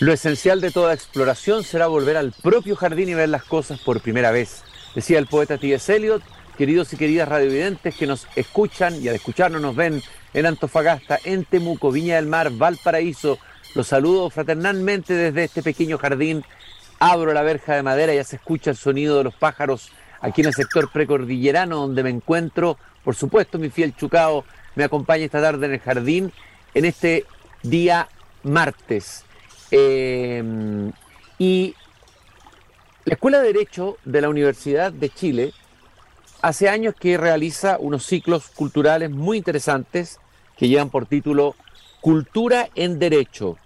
Lo esencial de toda exploración será volver al propio jardín y ver las cosas por primera vez, decía el poeta T.S. Eliot. Queridos y queridas radiovidentes que nos escuchan y al escucharnos nos ven en Antofagasta, en Temuco, Viña del Mar, Valparaíso, los saludo fraternalmente desde este pequeño jardín. Abro la verja de madera y ya se escucha el sonido de los pájaros aquí en el sector precordillerano donde me encuentro. Por supuesto, mi fiel Chucao me acompaña esta tarde en el jardín en este día martes. Eh, y la Escuela de Derecho de la Universidad de Chile hace años que realiza unos ciclos culturales muy interesantes que llevan por título Cultura en Derecho.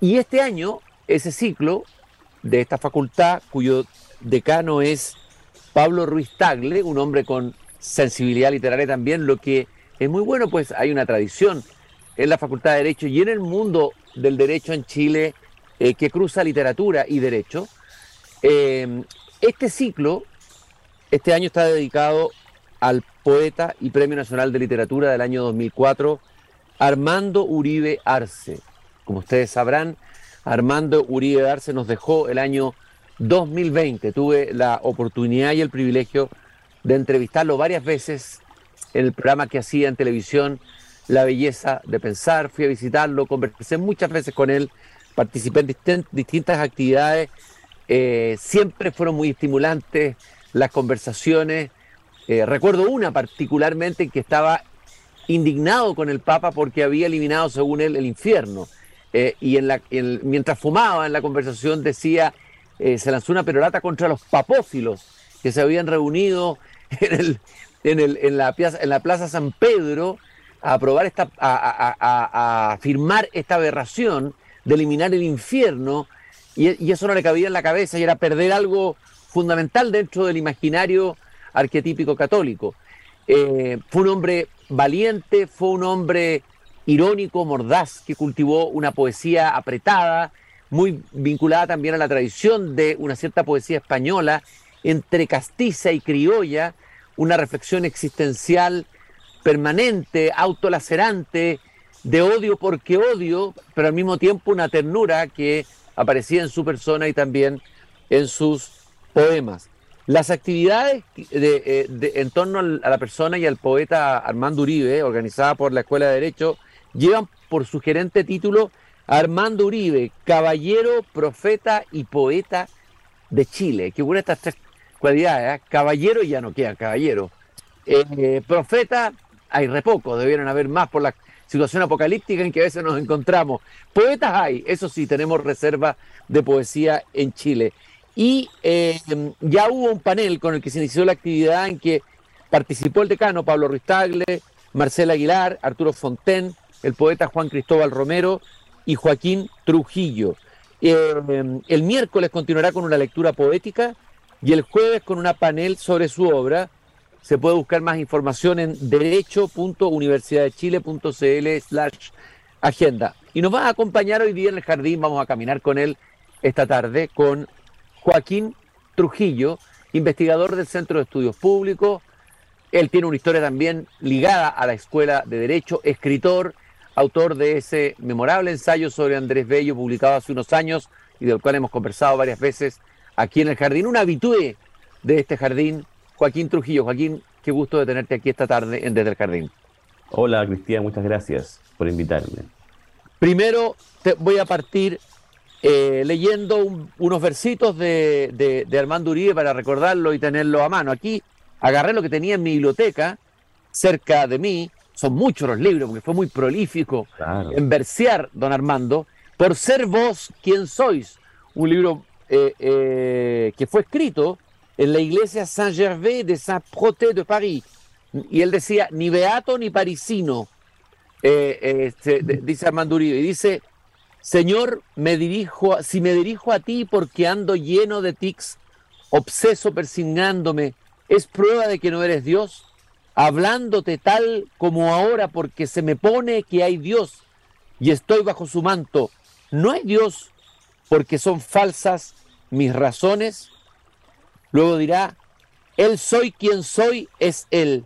Y este año, ese ciclo de esta facultad, cuyo decano es Pablo Ruiz Tagle, un hombre con sensibilidad literaria también, lo que es muy bueno, pues hay una tradición en la Facultad de Derecho y en el mundo del derecho en Chile eh, que cruza literatura y derecho. Eh, este ciclo, este año está dedicado al poeta y Premio Nacional de Literatura del año 2004, Armando Uribe Arce. Como ustedes sabrán, Armando Uribe Arce nos dejó el año 2020. Tuve la oportunidad y el privilegio de entrevistarlo varias veces en el programa que hacía en televisión La Belleza de Pensar. Fui a visitarlo, conversé muchas veces con él, participé en distintas actividades. Eh, siempre fueron muy estimulantes las conversaciones. Eh, recuerdo una particularmente que estaba indignado con el Papa porque había eliminado, según él, el infierno. Eh, y en mientras fumaba en la conversación decía, se lanzó una perorata contra los papófilos que se habían reunido en, en, en, la, plaza, en la Plaza San Pedro a aprobar esta, a, firmar esta aberración de eliminar el infierno, y, eso no le cabía en la cabeza y era perder algo fundamental dentro del imaginario arquetípico católico. Eh, fue un hombre valiente, fue un hombre irónico, mordaz, que cultivó una poesía apretada, muy vinculada también a la tradición de una cierta poesía española, entre castiza y criolla, una reflexión existencial permanente, autolacerante, de odio porque odio, pero al mismo tiempo una ternura que aparecía en su persona y también en sus poemas. Las actividades eh, en torno a la persona y al poeta Armando Uribe, organizada por la Escuela de Derecho, llevan por su gerente título Armando Uribe, caballero, profeta y poeta de Chile. Que buena estas tres cualidades, ¿eh? caballero ya no queda caballero. Eh, profeta, hay re poco, debieron haber más por la situación apocalíptica en que a veces nos encontramos. Poetas hay, eso sí, tenemos reserva de poesía en Chile. Y eh, ya hubo un panel con el que se inició la actividad en que participó el decano Pablo Ruiz Tagle, Marcela Aguilar, Arturo Fonten, el poeta Juan Cristóbal Romero y Joaquín Trujillo. el miércoles continuará con una lectura poética y el jueves con una panel sobre su obra. Se puede buscar más información en derecho.universidadechile.cl slash agenda. Y nos va a acompañar hoy día en el jardín, vamos a caminar con él esta tarde, con Joaquín Trujillo, investigador del Centro de Estudios Públicos. Él tiene una historia también ligada a la Escuela de Derecho, escritor, autor de ese memorable ensayo sobre Andrés Bello, publicado hace unos años y del cual hemos conversado varias veces aquí en el jardín, un habitué de este jardín, Joaquín Trujillo. Joaquín, qué gusto de tenerte aquí esta tarde en Desde el Jardín. Hola, Cristian, muchas gracias por invitarme. Primero te voy a partir eh, leyendo unos versitos de, Armando Uribe para recordarlo y tenerlo a mano. Aquí agarré lo que tenía en mi biblioteca, cerca de mí. Son muchos los libros, porque fue muy prolífico en versear, don Armando. Por ser vos quien sois. Un libro eh, eh, que fue escrito en la iglesia Saint-Gervais de Saint-Proté de París. Y él decía, ni beato ni parisino, eh, dice Armando Uribe, y dice, Señor, me dirijo, si me dirijo a ti porque ando lleno de tics, obseso persignándome, ¿es prueba de que no eres Dios? Hablándote tal como ahora porque se me pone que hay Dios y estoy bajo su manto. No hay Dios porque son falsas mis razones. Luego dirá, Él soy quien soy, es Él.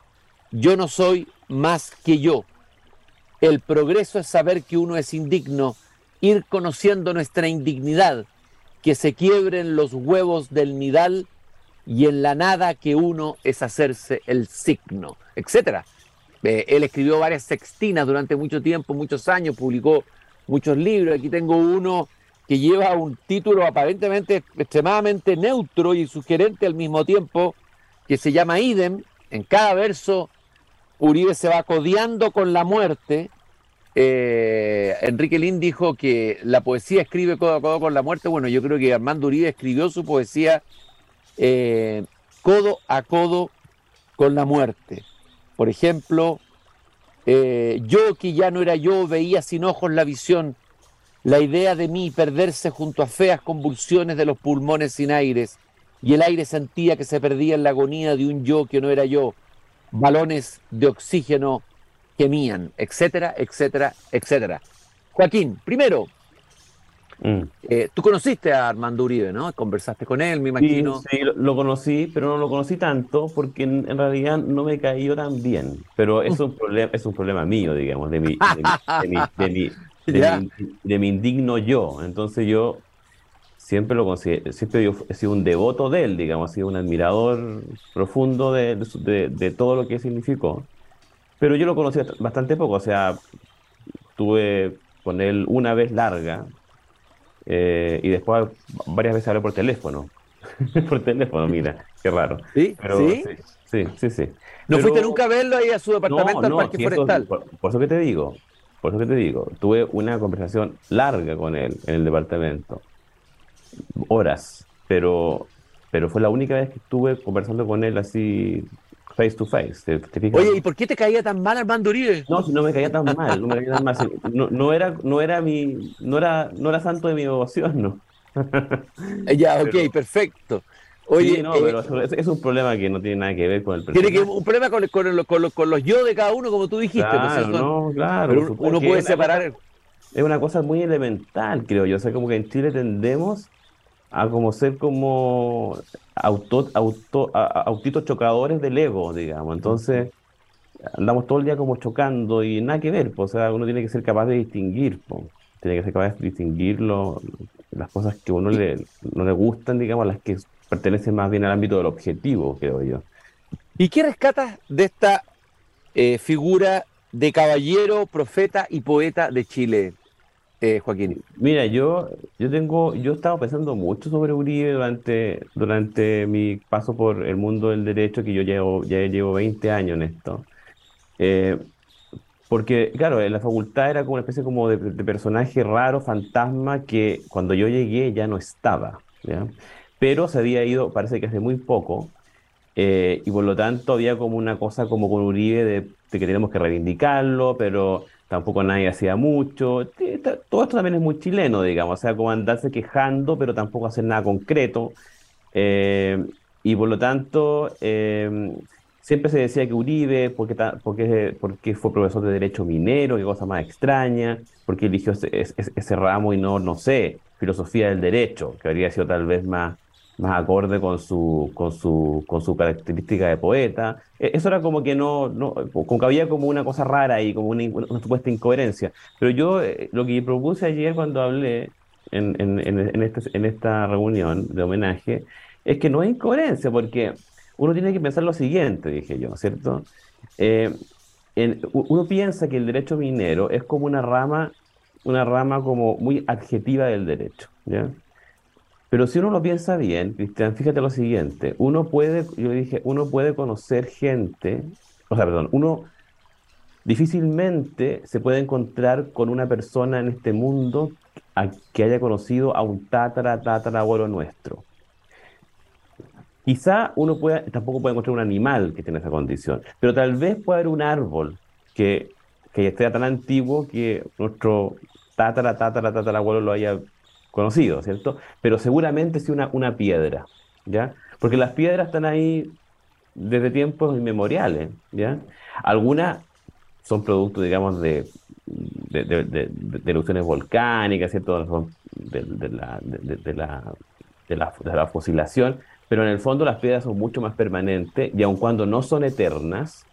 Yo no soy más que yo. El progreso es saber que uno es indigno ir conociendo nuestra indignidad, que se quiebren los huevos del nidal y en la nada que uno es hacerse el signo, etcétera. Eh, él escribió varias sextinas durante mucho tiempo, muchos años, publicó muchos libros. Aquí tengo uno que lleva un título aparentemente extremadamente neutro y sugerente al mismo tiempo, que se llama Idem. En cada verso, Uribe se va codeando con la muerte. Eh, Enrique Lin dijo que la poesía escribe codo a codo con la muerte. Bueno, yo creo que Armando Uribe escribió su poesía eh, codo a codo con la muerte. Por ejemplo, eh, yo que ya no era yo veía sin ojos la visión, la idea de mí perderse junto a feas convulsiones de los pulmones sin aires, y el aire sentía que se perdía en la agonía de un yo que no era yo, balones de oxígeno gemían, etcétera, etcétera, etcétera. Joaquín, primero, Mm. Eh, tú conociste a Armando Uribe, ¿no? Conversaste con él, me imagino. Sí, lo, conocí, pero no lo conocí tanto porque en, realidad no me cayó tan bien. Pero es un problema, es un problema mío, digamos, de mi, de mi, indigno yo. Entonces yo siempre lo considero, siempre yo he sido un devoto de él, digamos, he sido un admirador profundo de, de todo lo que significó. Pero yo lo conocí bastante poco, o sea, tuve con él una vez larga, eh, y después varias veces hablé por teléfono. por teléfono, mira, qué raro. ¿Sí? ¿Sí? sí, sí, ¿No fuiste nunca a verlo ahí a su departamento al Parque Forestal? por, eso que te digo, por eso que te digo, tuve una conversación larga con él en el departamento. Horas, pero, pero fue la única vez que estuve conversando con él así face to face. Oye, ¿y por qué te caía tan mal Armando Uribe? No, si no me caía tan mal, no me caía tan mal. No, era, no era mi, no era, no era santo de mi devoción, no. ya, ok, perfecto. Oye, no, pero eh, es, un problema que no tiene nada que ver con el personaje. Tiene que un problema con, con, con, con, los yo de cada uno, como tú dijiste. Claro, no, claro. Pero uno puede separar. es una cosa muy elemental, creo yo. O sea, como que en Chile tendemos a como ser como auto, auto, autitos chocadores del ego, digamos. Entonces, andamos todo el día como chocando y nada que ver, pues, o sea, uno tiene que ser capaz de distinguir, pues. tiene que ser capaz de distinguir las cosas que a uno le, no le gustan, digamos, las que pertenecen más bien al ámbito del objetivo, creo yo. ¿Y qué rescatas de esta eh, figura de caballero, profeta y poeta de Chile? Eh, Joaquín? Mira, yo, yo tengo, yo he estado pensando mucho sobre Uribe durante, durante mi paso por el mundo del derecho, que yo llevo, ya llevo 20 años en esto. Eh, porque, claro, en la facultad era como una especie como de, personaje raro, fantasma, que cuando yo llegué ya no estaba, Pero se había ido, parece que hace muy poco, eh, y por lo tanto había como una cosa como con Uribe de, de que tenemos que reivindicarlo, pero tampoco nadie hacía mucho. Todo esto también es muy chileno, digamos, o sea, como andarse quejando, pero tampoco hacer nada concreto. Eh, y por lo tanto, eh, siempre se decía que Uribe, porque, porque, porque fue profesor de Derecho Minero, qué cosa más extraña, porque eligió ese, ese ramo y no, no sé, filosofía del derecho, que habría sido tal vez más, más acorde con su, con su, con su característica de poeta. E, eso era como que no, no como que había como una cosa rara y como una, supuesta incoherencia. Pero yo eh, lo que propuse ayer cuando hablé en, en, en, este, en esta reunión de homenaje es que no hay incoherencia, porque uno tiene que pensar lo siguiente, dije yo, ¿cierto? Eh, uno piensa que el derecho minero es como una rama, una rama como muy adjetiva del derecho, ¿ya? Pero si uno lo piensa bien, Cristian, fíjate lo siguiente, uno puede, yo dije, uno puede conocer gente, o sea, perdón, uno difícilmente se puede encontrar con una persona en este mundo que haya conocido a un tatara, abuelo nuestro. Quizá uno pueda, tampoco puede encontrar un animal que tiene esa condición, pero tal vez pueda haber un árbol que, que esté tan antiguo que nuestro tatara, tatara, abuelo lo haya conocido, ¿cierto? Pero seguramente sí una, una piedra, ¿ya? Porque las piedras están ahí desde tiempos inmemoriales, ¿ya? Algunas son producto, digamos, de, de, erupciones volcánicas, ¿cierto? De, la, de, la, de, la, fosilación, pero en el fondo las piedras son mucho más permanentes y aun cuando no son eternas,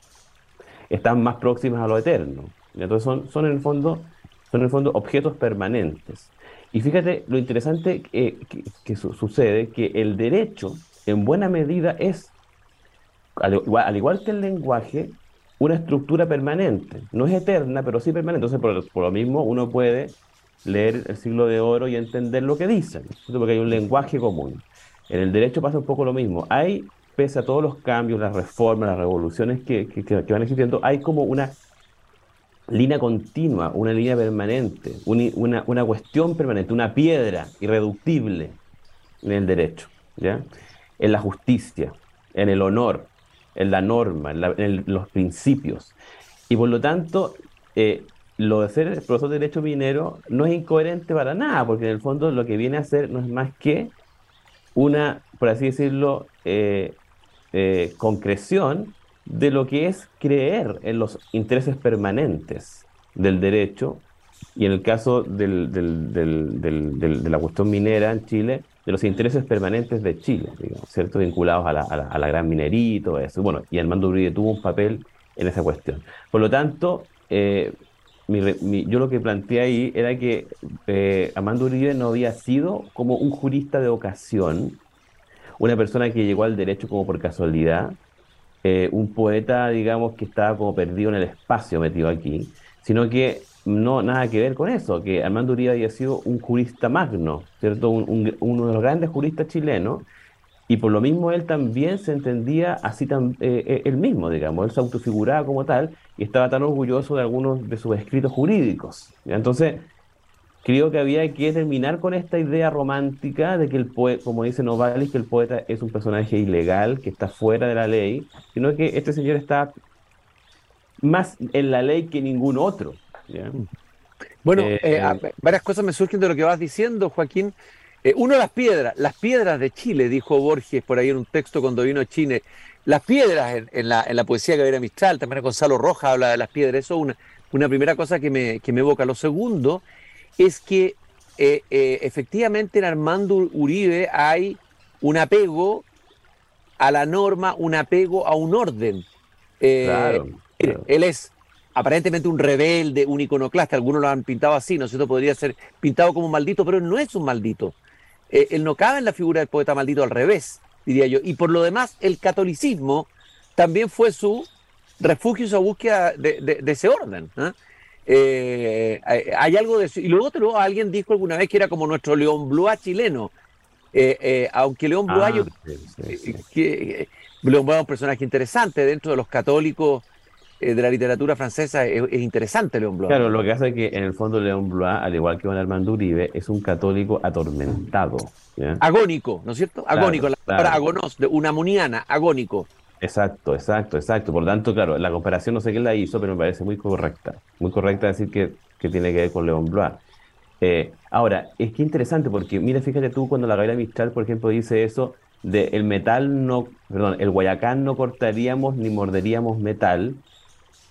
están más próximas a lo eterno. Entonces son, son en el fondo son en el fondo objetos permanentes. Y fíjate lo interesante que, sucede, que el derecho en buena medida es, al igual, que el lenguaje, una estructura permanente. No es eterna, pero sí permanente. Entonces, por, por, lo mismo, uno puede leer el siglo de oro y entender lo que dicen, porque hay un lenguaje común. En el derecho pasa un poco lo mismo. Hay, pese a todos los cambios, las reformas, las revoluciones que, que van existiendo, hay como una línea continua, una línea permanente, una, una, cuestión permanente, una piedra irreductible en el derecho, ¿ya? en la justicia, en el honor, en la norma, en, los principios. Y por lo tanto, eh, lo de ser profesor de derecho minero no es incoherente para nada, porque en el fondo lo que viene a hacer no es más que una, por así decirlo, eh, eh, concreción de lo que es creer en los intereses permanentes del derecho y en el caso del, de la cuestión minera en Chile, de los intereses permanentes de Chile, digamos, ¿cierto? vinculados a la, a, la, gran minería y todo eso. Bueno, y Armando Uribe tuvo un papel en esa cuestión. Por lo tanto, eh, yo lo que planteé ahí era que eh, Armando Uribe no había sido como un jurista de ocasión, una persona que llegó al derecho como por casualidad, eh, un poeta, digamos, que estaba como perdido en el espacio metido aquí, sino que no nada que ver con eso, que Armando Uribe había sido un jurista magno, ¿cierto? uno de los grandes juristas chilenos, y por lo mismo él también se entendía así tan, eh, eh, él mismo, digamos, él se autofiguraba como tal y estaba tan orgulloso de algunos de sus escritos jurídicos. Entonces, creo que había que terminar con esta idea romántica de que el poeta, como dice Novalis, que el poeta es un personaje ilegal, que está fuera de la ley, sino que este señor está más en la ley que ningún otro. Bueno, eh, eh, varias cosas me surgen de lo que vas diciendo, Joaquín. Eh, uno, las piedras, las piedras de Chile, dijo Borges por ahí en un texto cuando vino a Chile. Las piedras en, la, en la, poesía que Mistral, también Gonzalo Rojas habla de las piedras. Eso es una, una primera cosa que me, que me evoca. Lo segundo es que eh, eh, efectivamente en Armando Uribe hay un apego a la norma, un apego a un orden. Eh, él es aparentemente un rebelde, un iconoclasta, algunos lo han pintado así, ¿no es cierto? Podría ser pintado como un maldito, pero él no es un maldito. él no cabe en la figura del poeta maldito al revés, diría yo. Y por lo demás, el catolicismo también fue su refugio, su búsqueda de, ese orden. Eh, hay algo de eso. Y luego otro, alguien dijo alguna vez que era como nuestro León Blois chileno. Eh, eh, aunque León Blois, ah, que, León es un personaje interesante dentro de los católicos de la literatura francesa, es, interesante León Blois. Claro, lo que hace es que en el fondo León Blois, al igual que Juan Armando Uribe, es un católico atormentado. Agónico, ¿no es cierto? Agónico, la palabra agonos, de una muniana, agónico. Exacto, exacto, exacto. Por lo tanto, claro, la comparación no sé quién la hizo, pero me parece muy correcta. Muy correcta decir que, tiene que ver con León Blois. Eh, ahora, es que interesante porque, mira, fíjate tú cuando la Gabriela Mistral, por ejemplo, dice eso de el metal no, perdón, el guayacán no cortaríamos ni morderíamos metal.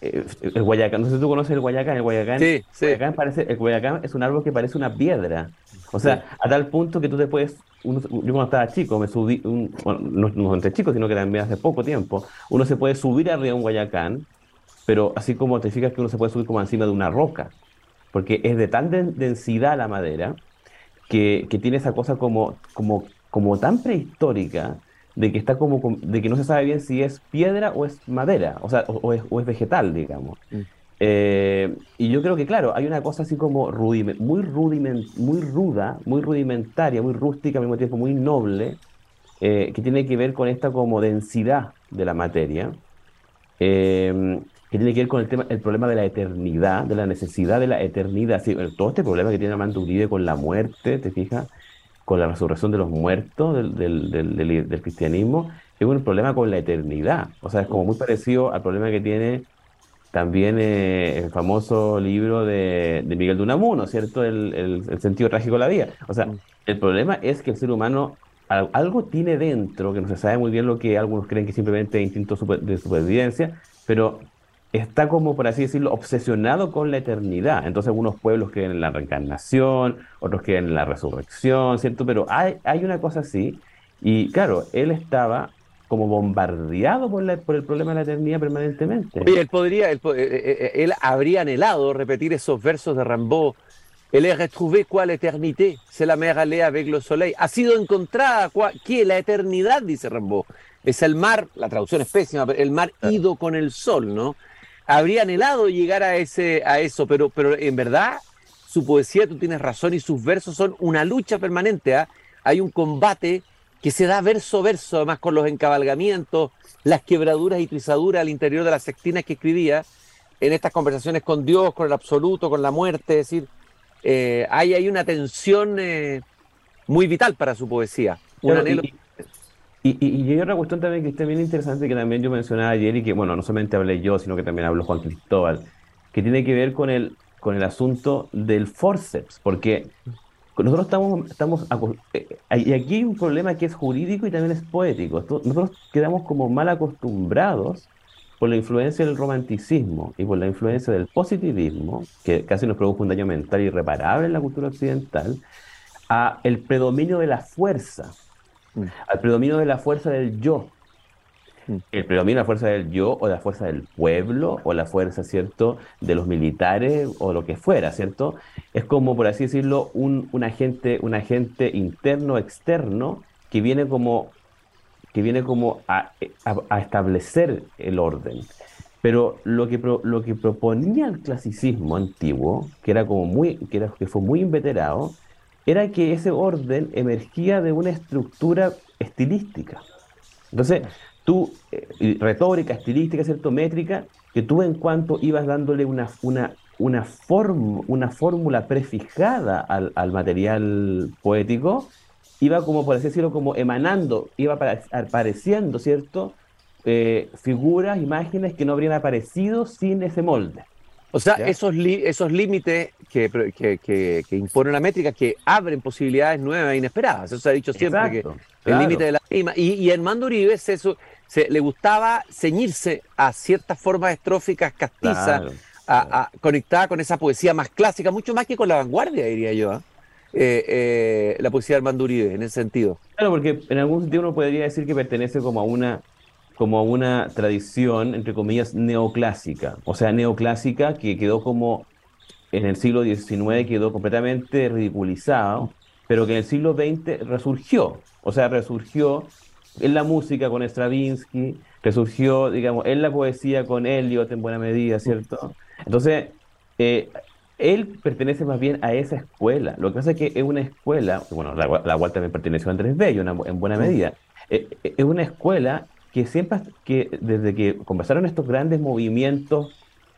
Eh, el guayacán, no sé si tú conoces el guayacán, el guayacán, sí, sí. guayacán parece, el guayacán es un árbol que parece una piedra. O sea, a tal punto que tú te puedes yo cuando estaba chico, me subí, bueno, no, no entre chicos, sino que también hace poco tiempo, uno se puede subir arriba de un guayacán, pero así como te fijas que uno se puede subir como encima de una roca, porque es de tan densidad la madera que, que, tiene esa cosa como, como, como tan prehistórica de que está como de que no se sabe bien si es piedra o es madera, o sea, o, es, o es, vegetal, digamos. Mm. Eh, y yo creo que, claro, hay una cosa así como muy, rudiment, muy ruda, muy rudimentaria, muy rústica, al mismo tiempo muy noble, eh, que tiene que ver con esta como densidad de la materia, eh, que tiene que ver con el, tema, el problema de la eternidad, de la necesidad de la eternidad. todo este problema que tiene Amanda Uribe con la muerte, ¿te fijas? Con la resurrección de los muertos del, del, del, del cristianismo, es un problema con la eternidad. O sea, es como muy parecido al problema que tiene también eh, el famoso libro de, Miguel de Unamuno, ¿cierto? El, sentido trágico de la vida. O sea, el problema es que el ser humano algo tiene dentro, que no se sabe muy bien lo que algunos creen que simplemente es instinto de supervivencia, pero está como, por así decirlo, obsesionado con la eternidad. Entonces algunos pueblos creen en la reencarnación, otros creen en la resurrección, ¿cierto? Pero hay, hay una cosa así, y claro, él estaba como bombardeado por, la, por el problema de la eternidad permanentemente. Oye, él podría, él, eh, eh, eh, él habría anhelado repetir esos versos de Rimbaud. El he retrouvé quoi l'éternité, c'est la mer allée avec le soleil. Ha sido encontrada, ¿qué? La eternidad, dice Rimbaud. Es el mar, la traducción es pésima, pero el mar ido con el sol, ¿no? Habría anhelado llegar a, ese, a eso, pero, pero en verdad su poesía, tú tienes razón, y sus versos son una lucha permanente. ¿ah? Hay un combate que se da verso a verso, además con los encabalgamientos, las quebraduras y trizaduras al interior de las sextinas que escribía, en estas conversaciones con Dios, con el absoluto, con la muerte, es decir, eh, hay, hay una tensión eh, muy vital para su poesía. Un anhelo. Y, y, hay otra cuestión también que está bien interesante que también yo mencionaba ayer y que, bueno, no solamente hablé yo, sino que también habló Juan Cristóbal, que tiene que ver con el, con el asunto del forceps, porque nosotros estamos, estamos eh, y aquí hay un problema que es jurídico y también es poético. Nosotros quedamos como mal acostumbrados por la influencia del romanticismo y por la influencia del positivismo, que casi nos produjo un daño mental irreparable en la cultura occidental, a el predominio de la fuerza, mm. al predominio de la fuerza del yo, Mm. el predominio la fuerza del yo o la fuerza del pueblo o la fuerza, ¿cierto?, de los militares o lo que fuera, ¿cierto? Es como, por así decirlo, un, agente, un agente interno, externo, que viene como, que viene como a, establecer el orden. Pero lo que, lo que proponía el clasicismo antiguo, que era como muy, que, era, que fue muy inveterado, era que ese orden emergía de una estructura estilística. Entonces, tú, eh, retórica, estilística, ¿cierto? métrica, que tú en cuanto ibas dándole una, una, una, una fórmula prefijada al, al, material poético, iba como, por así decirlo, como emanando, iba apareciendo, ¿cierto? Eh, figuras, imágenes que no habrían aparecido sin ese molde. O sea, esos, esos límites que, que, que, que, impone la métrica que abren posibilidades nuevas e inesperadas. Eso se ha dicho siempre, que el límite de la rima. Y, y Armando Uribe se, le gustaba ceñirse a ciertas formas estróficas castizas, a, conectada con esa poesía más clásica, mucho más que con la vanguardia, diría yo. ¿ah? Eh, eh, la poesía de Armando Uribe, en ese sentido. Claro, porque en algún sentido uno podría decir que pertenece como a una como una tradición, entre comillas, neoclásica. O sea, neoclásica que quedó como en el siglo XIX, quedó completamente ridiculizado, pero que en el siglo XX resurgió. O sea, resurgió en la música con Stravinsky, resurgió, digamos, en la poesía con Eliot en buena medida, ¿cierto? Entonces, eh, él pertenece más bien a esa escuela. Lo que pasa es que es una escuela, bueno, la, la cual también perteneció a Andrés Bello en buena medida, eh, eh, es una escuela que siempre, que desde que comenzaron estos grandes movimientos,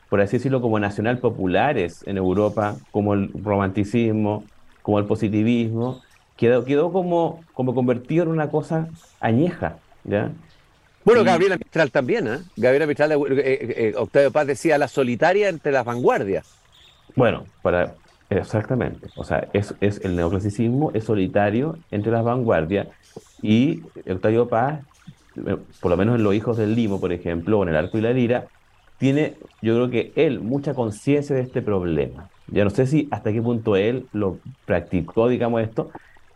por así decirlo, como nacional populares en Europa, como el romanticismo, como el positivismo, quedó, quedó como, como convertido en una cosa añeja, ¿ya? Bueno, Gabriela Mistral también, ¿eh? Gabriela Mistral, eh, eh, eh, Octavio Paz decía la solitaria entre las vanguardias. Bueno, para exactamente, o sea, es, es el neoclasicismo es solitario entre las vanguardias y Octavio Paz por lo menos en Los Hijos del Limo, por ejemplo, o en El Arco y la Lira, tiene, yo creo que él, mucha conciencia de este problema. Ya no sé si hasta qué punto él lo practicó, digamos esto,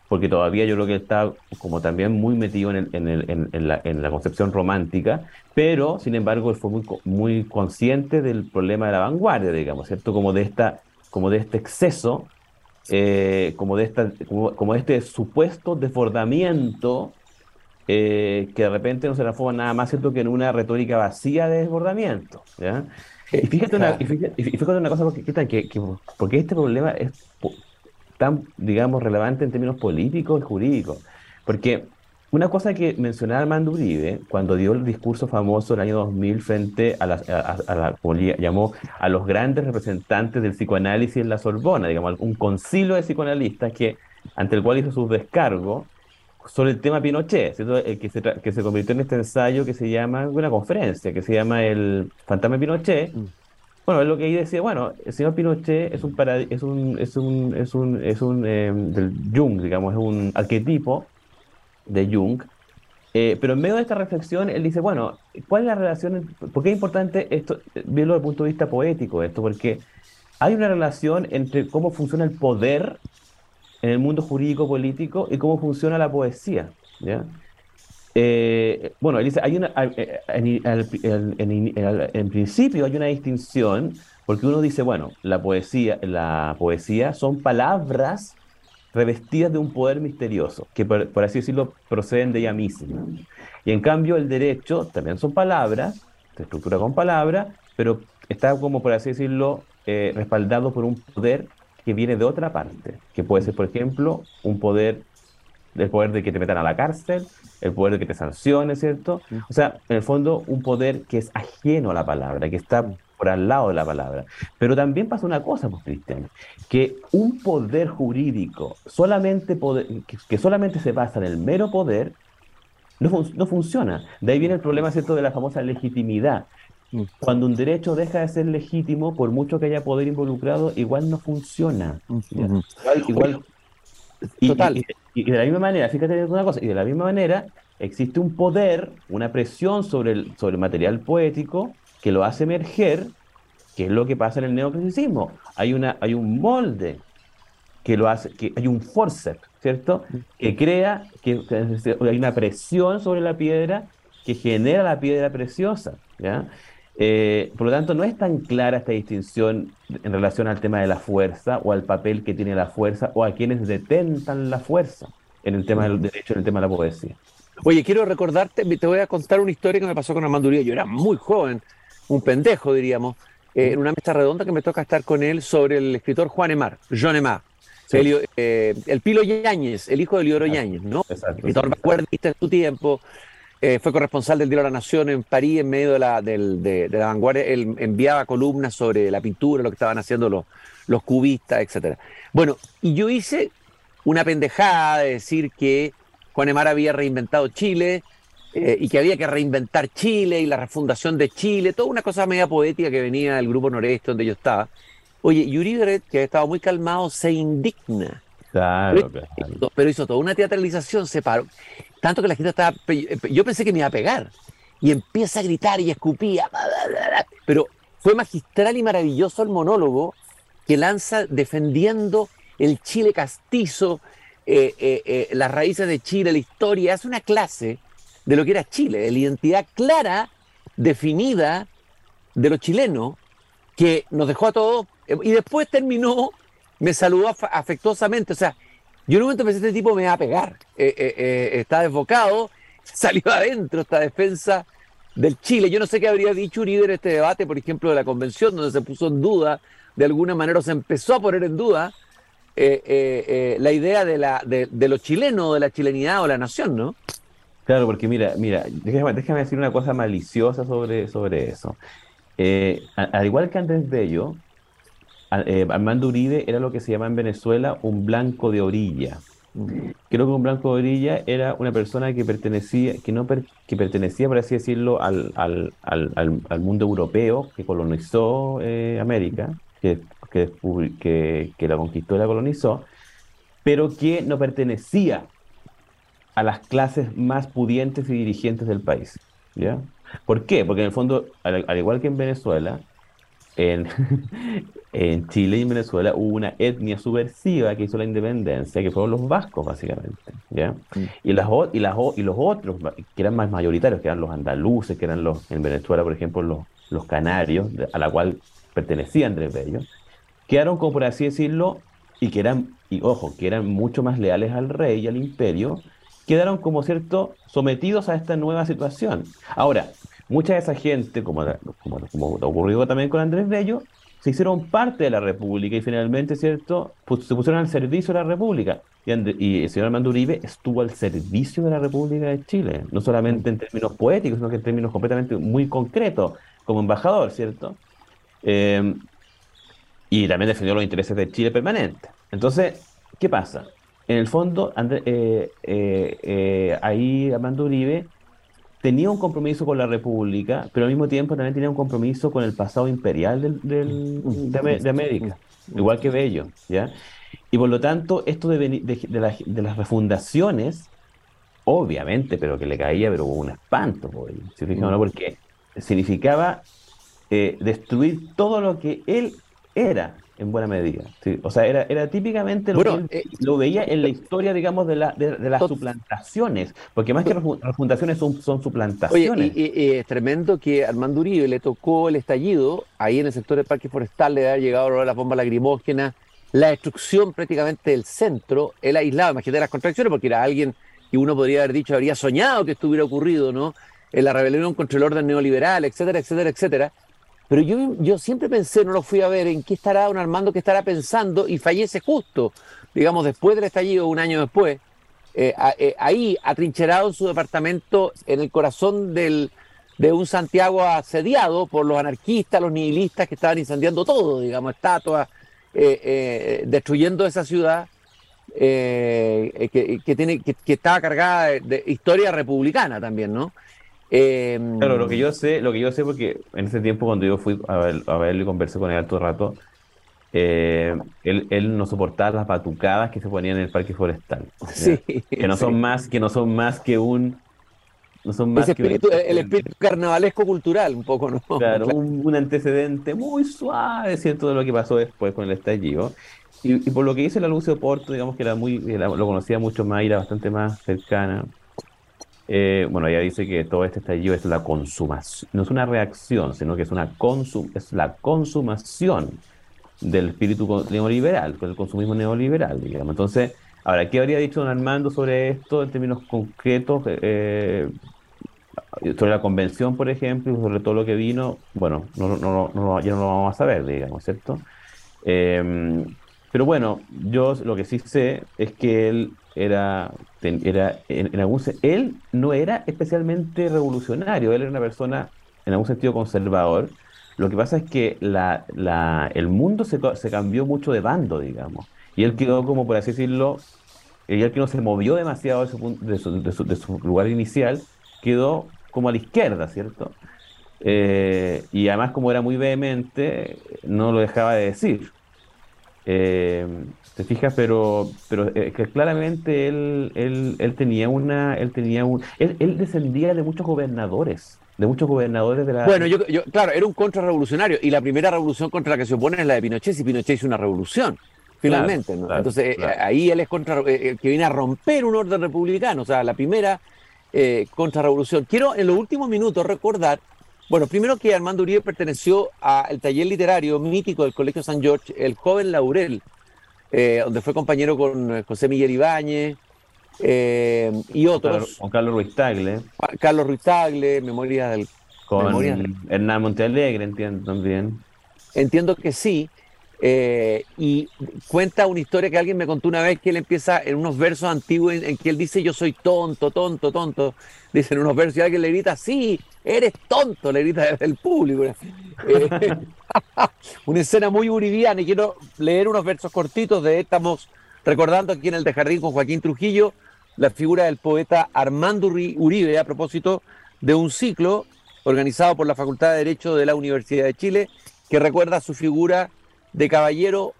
porque todavía yo creo que está como también muy metido en, en, la, en, la, concepción romántica, pero sin embargo él fue muy, muy consciente del problema de la vanguardia, digamos, ¿cierto? Como de, esta, como de este exceso, eh, como, de esta, como, como este supuesto desbordamiento eh, que de repente no se transforma nada más cierto que en una retórica vacía de desbordamiento. ¿ya? Y fíjate una, y fíjate, una cosa, porque, que, porque este problema es tan, digamos, relevante en términos políticos y jurídicos. Porque una cosa que mencionaba Armando Uribe cuando dio el discurso famoso el año 2000 frente a, la, a, la, como llamó, a los grandes representantes del psicoanálisis en la Sorbona, digamos, un concilio de psicoanalistas que, ante el cual hizo su descargo, sobre el tema Pinochet, El que, se que se convirtió en este ensayo que se llama, una conferencia, que se llama el Fantasma de Pinochet. Mm. Bueno, es lo que ahí decía, bueno, el señor Pinochet es un, es un, es un, es un, es un eh, del Jung, digamos, es un arquetipo de Jung, eh, pero en medio de esta reflexión, él dice, bueno, ¿cuál es la relación? ¿Por qué es importante esto, verlo desde el punto de vista poético, esto? Porque hay una relación entre cómo funciona el poder en el mundo jurídico político y cómo funciona la poesía. ¿ya? Eh, bueno, él dice, hay una, en, en, principio hay una distinción, porque uno dice, bueno, la poesía, la poesía son palabras revestidas de un poder misterioso, que por, así decirlo proceden de ella misma. Y en cambio el derecho también son palabras, se estructura con palabras, pero está como por así decirlo eh, respaldado por un poder que viene de otra parte, que puede ser, por ejemplo, un poder, el poder de que te metan a la cárcel, el poder de que te sancione, ¿cierto? O sea, en el fondo, un poder que es ajeno a la palabra, que está por al lado de la palabra. Pero también pasa una cosa, pues, Cristian, que un poder jurídico solamente que, solamente se basa en el mero poder, no, no, funciona. De ahí viene el problema, ¿cierto?, de la famosa legitimidad. Cuando un derecho deja de ser legítimo, por mucho que haya poder involucrado, igual no funciona. Igual, Total. Y, de la misma manera, fíjate una cosa, y de la misma manera existe un poder, una presión sobre el, sobre el material poético que lo hace emerger, que es lo que pasa en el neoclasicismo. Hay, una, hay un molde que lo hace, que hay un forceps, ¿cierto? Que crea, que, hay una presión sobre la piedra que genera la piedra preciosa, ¿ya? Eh, por lo tanto, no es tan clara esta distinción en relación al tema de la fuerza o al papel que tiene la fuerza o a quienes detentan la fuerza en el tema del derecho, en el tema de la poesía. Oye, quiero recordarte, te voy a contar una historia que me pasó con Armando Uribe. Yo era muy joven, un pendejo, diríamos, eh, en una mesa redonda que me toca estar con él sobre el escritor Juan Emar, John Emar. Eh, el Pilo Yáñez, el hijo de Lioro Yáñez, ¿no? Exacto. Escritor en su tiempo, eh, fue corresponsal del Diario de la Nación en París en medio de la, de, la vanguardia. Él enviaba columnas sobre la pintura, lo que estaban haciendo los, los cubistas, etc. Bueno, y yo hice una pendejada de decir que Juan Emar había reinventado Chile eh, y que había que reinventar Chile y la refundación de Chile, toda una cosa media poética que venía del Grupo Noreste donde yo estaba. Oye, Yuri Beret, que había estado muy calmado, se indigna. Claro, pero, hizo toda una teatralización, se paró. Tanto que la gente estaba. Yo pensé que me iba a pegar. Y empieza a gritar y escupía. Pero fue magistral y maravilloso el monólogo que lanza defendiendo el Chile castizo, eh, eh, eh, las raíces de Chile, la historia. Hace una clase de lo que era Chile, de la identidad clara, definida de los chilenos, que nos dejó a todos. Y después terminó, me saludó afectuosamente. O sea, yo en un momento pensé, este tipo me va a pegar. Eh, eh, eh, está desbocado, salió adentro esta defensa del Chile. Yo no sé qué habría dicho Uribe en este debate, por ejemplo, de la convención, donde se puso en duda, de alguna manera se empezó a poner en duda la idea de, la, de, de lo chileno, de la chilenidad o la nación, ¿no? Claro, porque mira, mira, déjame, decir una cosa maliciosa sobre, sobre eso. al igual que Andrés Bello, eh, Armando Uribe era lo que se llama en Venezuela un blanco de orilla. Creo que un blanco de orilla era una persona que pertenecía, que no que pertenecía, por así decirlo, al, al, al, al mundo europeo que colonizó eh, América, que, que, que, la conquistó y la colonizó, pero que no pertenecía a las clases más pudientes y dirigentes del país. ¿ya? ¿Por qué? Porque en el fondo, al igual que en Venezuela, en, en Chile y en Venezuela hubo una etnia subversiva que hizo la independencia, que fueron los vascos, básicamente. ¿ya? Mm. Y, las, y, las, y los otros, que eran más mayoritarios, que eran los andaluces, que eran los, en Venezuela, por ejemplo, los, los canarios, a la cual pertenecía Andrés Bello, quedaron, como por así decirlo, y que eran, y ojo, que eran mucho más leales al rey y al imperio, quedaron como cierto sometidos a esta nueva situación. Ahora, mucha de esa gente, como, ocurrió también con Andrés Bello, se hicieron parte de la República y finalmente, ¿cierto?, pues, se pusieron al servicio de la República. Y, el señor Armando Uribe estuvo al servicio de la República de Chile, no solamente en términos poéticos, sino que en términos completamente muy concretos, como embajador, ¿cierto? Eh, y también defendió los intereses de Chile permanente. Entonces, ¿qué pasa? En el fondo, eh, eh, ahí Armando Uribe tenía un compromiso con la República, pero al mismo tiempo también tenía un compromiso con el pasado imperial del, de, América, igual que Bello, ¿ya? Y por lo tanto, esto de, de, las refundaciones, obviamente, pero que le caía, pero un espanto, por porque significaba eh, destruir todo lo que él era, en buena medida. Sí. O sea, era, era típicamente lo Bueno, que él eh, lo veía en la historia, digamos, de, la, de, de las tot- suplantaciones, porque más que refu- refundaciones son, son Oye, suplantaciones. y, y- y es tremendo que Armando Uribe le tocó el estallido ahí en el sector del Parque Forestal, le ha llegado lo de la bomba lacrimógena, la destrucción prácticamente del centro, él aislado, imagínate las contracciones, porque era alguien que uno podría haber dicho, habría soñado que esto hubiera ocurrido, ¿no? En la rebelión contra el orden neoliberal, etcétera, etcétera, etcétera. Pero yo, yo siempre pensé, no lo fui a ver, en qué estará don Armando, qué estará pensando, y fallece justo, digamos, después del estallido, un año después, eh, eh, ahí, atrincherado en su departamento, en el corazón del, de un Santiago asediado por los anarquistas, los nihilistas que estaban incendiando todo, digamos, estatuas, eh, destruyendo esa ciudad que, que tiene, que, que estaba cargada de historia republicana también, ¿no? Eh, Claro, lo que yo sé, lo que yo sé porque en ese tiempo cuando yo fui a, ver, a verlo y conversé con él harto rato, eh, él, él no soportaba las batucadas que se ponían en el parque forestal. sí, Que no sí. son más, que no son más que un, no son más Ese que espíritu, el espíritu carnavalesco cultural, un poco, ¿no? Claro, un, un antecedente muy suave, ¿cierto? De lo que pasó después con el estallido. Y, y por lo que dice la Lucio Porto, digamos que era muy, la- lo conocía mucho más y era bastante más cercana. Eh, bueno, ella dice que todo este estallido es la consumación, no es una reacción, sino que es una consum, es la consumación del espíritu neoliberal, con el consumismo neoliberal, digamos. Entonces, ahora, ¿qué habría dicho don Armando sobre esto en términos concretos? Eh, sobre la convención, por ejemplo, y sobre todo lo que vino, bueno, no, no, ya no lo vamos a saber, digamos, ¿cierto? Eh, pero bueno, yo lo que sí sé es que él era, era en, algún él no era especialmente revolucionario, él era una persona en algún sentido conservador. Lo que pasa es que la, la, el mundo se, se cambió mucho de bando, digamos, y él quedó como, por así decirlo, él que no se movió demasiado de su- de su lugar inicial, quedó como a la izquierda, ¿cierto? Eh, y además, como era muy vehemente, no lo dejaba de decir. Eh, ¿te fijas? Pero, pero eh, que claramente él, él, él tenía una, él tenía un, él, él descendía de muchos gobernadores, de muchos gobernadores de la. Bueno, yo, yo- claro, era un contrarrevolucionario y la primera revolución contra la que se opone es la de Pinochet, si Pinochet hizo una revolución, finalmente, ¿no? claro, Entonces, eh, claro. ahí él es contra, eh, el que viene a romper un orden republicano, o sea, la primera eh, contrarrevolución. Quiero en los últimos minutos recordar, bueno, primero que Armando Uribe perteneció al taller literario mítico del Colegio San George, el joven Laurel, eh, donde fue compañero con eh, José Miguel Ibáñez eh, y otros, con Carlos Ruiz Tagle, Carlos Ruiz Tagle, Memorias del con Memorias Hernán Montealegre, entiendo también. Entiendo que sí. Eh, y cuenta una historia que alguien me contó una vez que él empieza en unos versos antiguos en, en que él dice yo soy tonto, tonto, tonto. Dice en unos versos y alguien le grita, sí, eres tonto, le grita el público. Eh, una escena muy uribiana y quiero leer unos versos cortitos de estamos recordando aquí en el de Jardín con Joaquín Trujillo la figura del poeta Armando Uri- Uribe a propósito de un ciclo organizado por la Facultad de Derecho de la Universidad de Chile que recuerda su figura de caballero,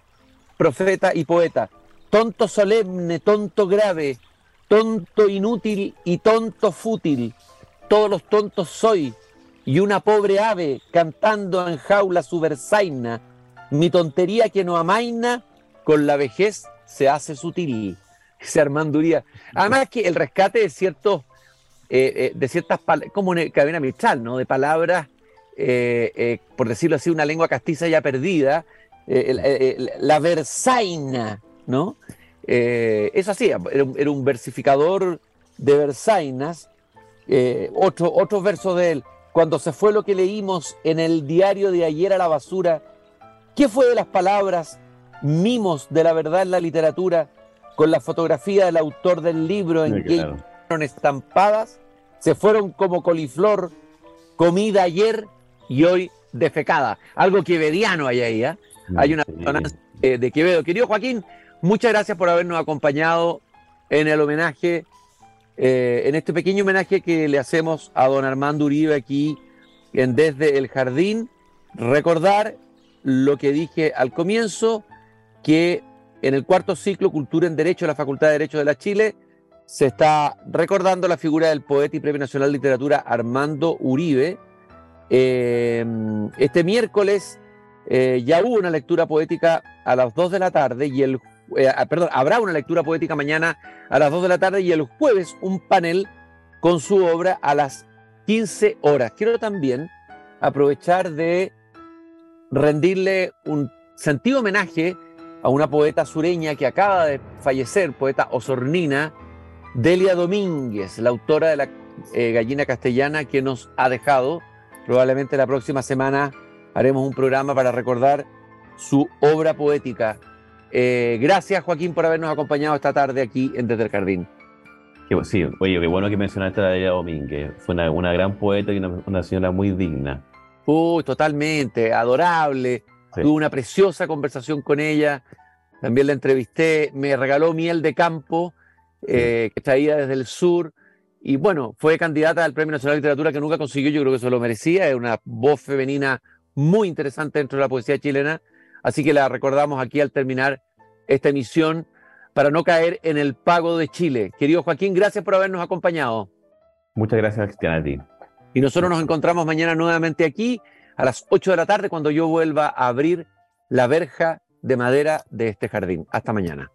profeta y poeta. Tonto solemne, tonto grave, tonto inútil y tonto fútil. Todos los tontos soy, y una pobre ave cantando en jaula su versaina. Mi tontería que no amaina, con la vejez se hace sutil. Ese Armando Uribe. Además que el rescate de ciertos, eh, eh, de ciertas como en el Cadena ¿no? De palabras, eh, eh, por decirlo así, una lengua castiza ya perdida, el- el- la versaina, ¿no? Eh, eso así, era, un- era un versificador de versainas. Eh, otro, otro verso de él, cuando se fue lo que leímos en el diario de ayer a la basura, ¿qué fue de las palabras, mimos de la verdad en la literatura, con la fotografía del autor del libro en que claro. fueron estampadas, se fueron como coliflor, comida ayer y hoy defecada. Algo quevediano hay ahí, ¿ah? Hay una resonancia eh, de Quevedo. Querido Joaquín, muchas gracias por habernos acompañado en el homenaje, eh, en este pequeño homenaje que le hacemos a don Armando Uribe aquí en Desde el Jardín. Recordar lo que dije al comienzo, que en el cuarto ciclo Cultura en Derecho de la Facultad de Derecho de la Chile se está recordando la figura del poeta y Premio Nacional de Literatura Armando Uribe. Eh, este miércoles Eh, ya hubo una lectura poética a las 2 de la tarde y el eh, ah, perdón, habrá una lectura poética mañana a las 2 de la tarde y el jueves un panel con su obra a las 15 horas. Quiero también aprovechar de rendirle un sentido homenaje a una poeta sureña que acaba de fallecer, poeta osornina, Delia Domínguez, la autora de la eh, gallina castellana que nos ha dejado. Probablemente la próxima semana haremos un programa para recordar su obra poética. Eh, gracias, Joaquín, por habernos acompañado esta tarde aquí en Desde el Jardín. Sí, oye, qué bueno que mencionaste a Delia Domínguez. Fue una, gran poeta y una, señora muy digna. Uy, totalmente, adorable. Tuve una preciosa conversación con ella. También la entrevisté. Me regaló miel de campo, eh, que traía desde el sur. Y bueno, fue candidata al Premio Nacional de Literatura que nunca consiguió, yo creo que eso lo merecía, es una voz femenina muy interesante dentro de la poesía chilena, así que la recordamos aquí al terminar esta emisión para no caer en el pago de Chile. Querido Joaquín, gracias por habernos acompañado. Muchas gracias, Cristian, a ti. Y nosotros nos encontramos mañana nuevamente aquí a las 8 de la tarde cuando yo vuelva a abrir la verja de madera de este jardín. Hasta mañana.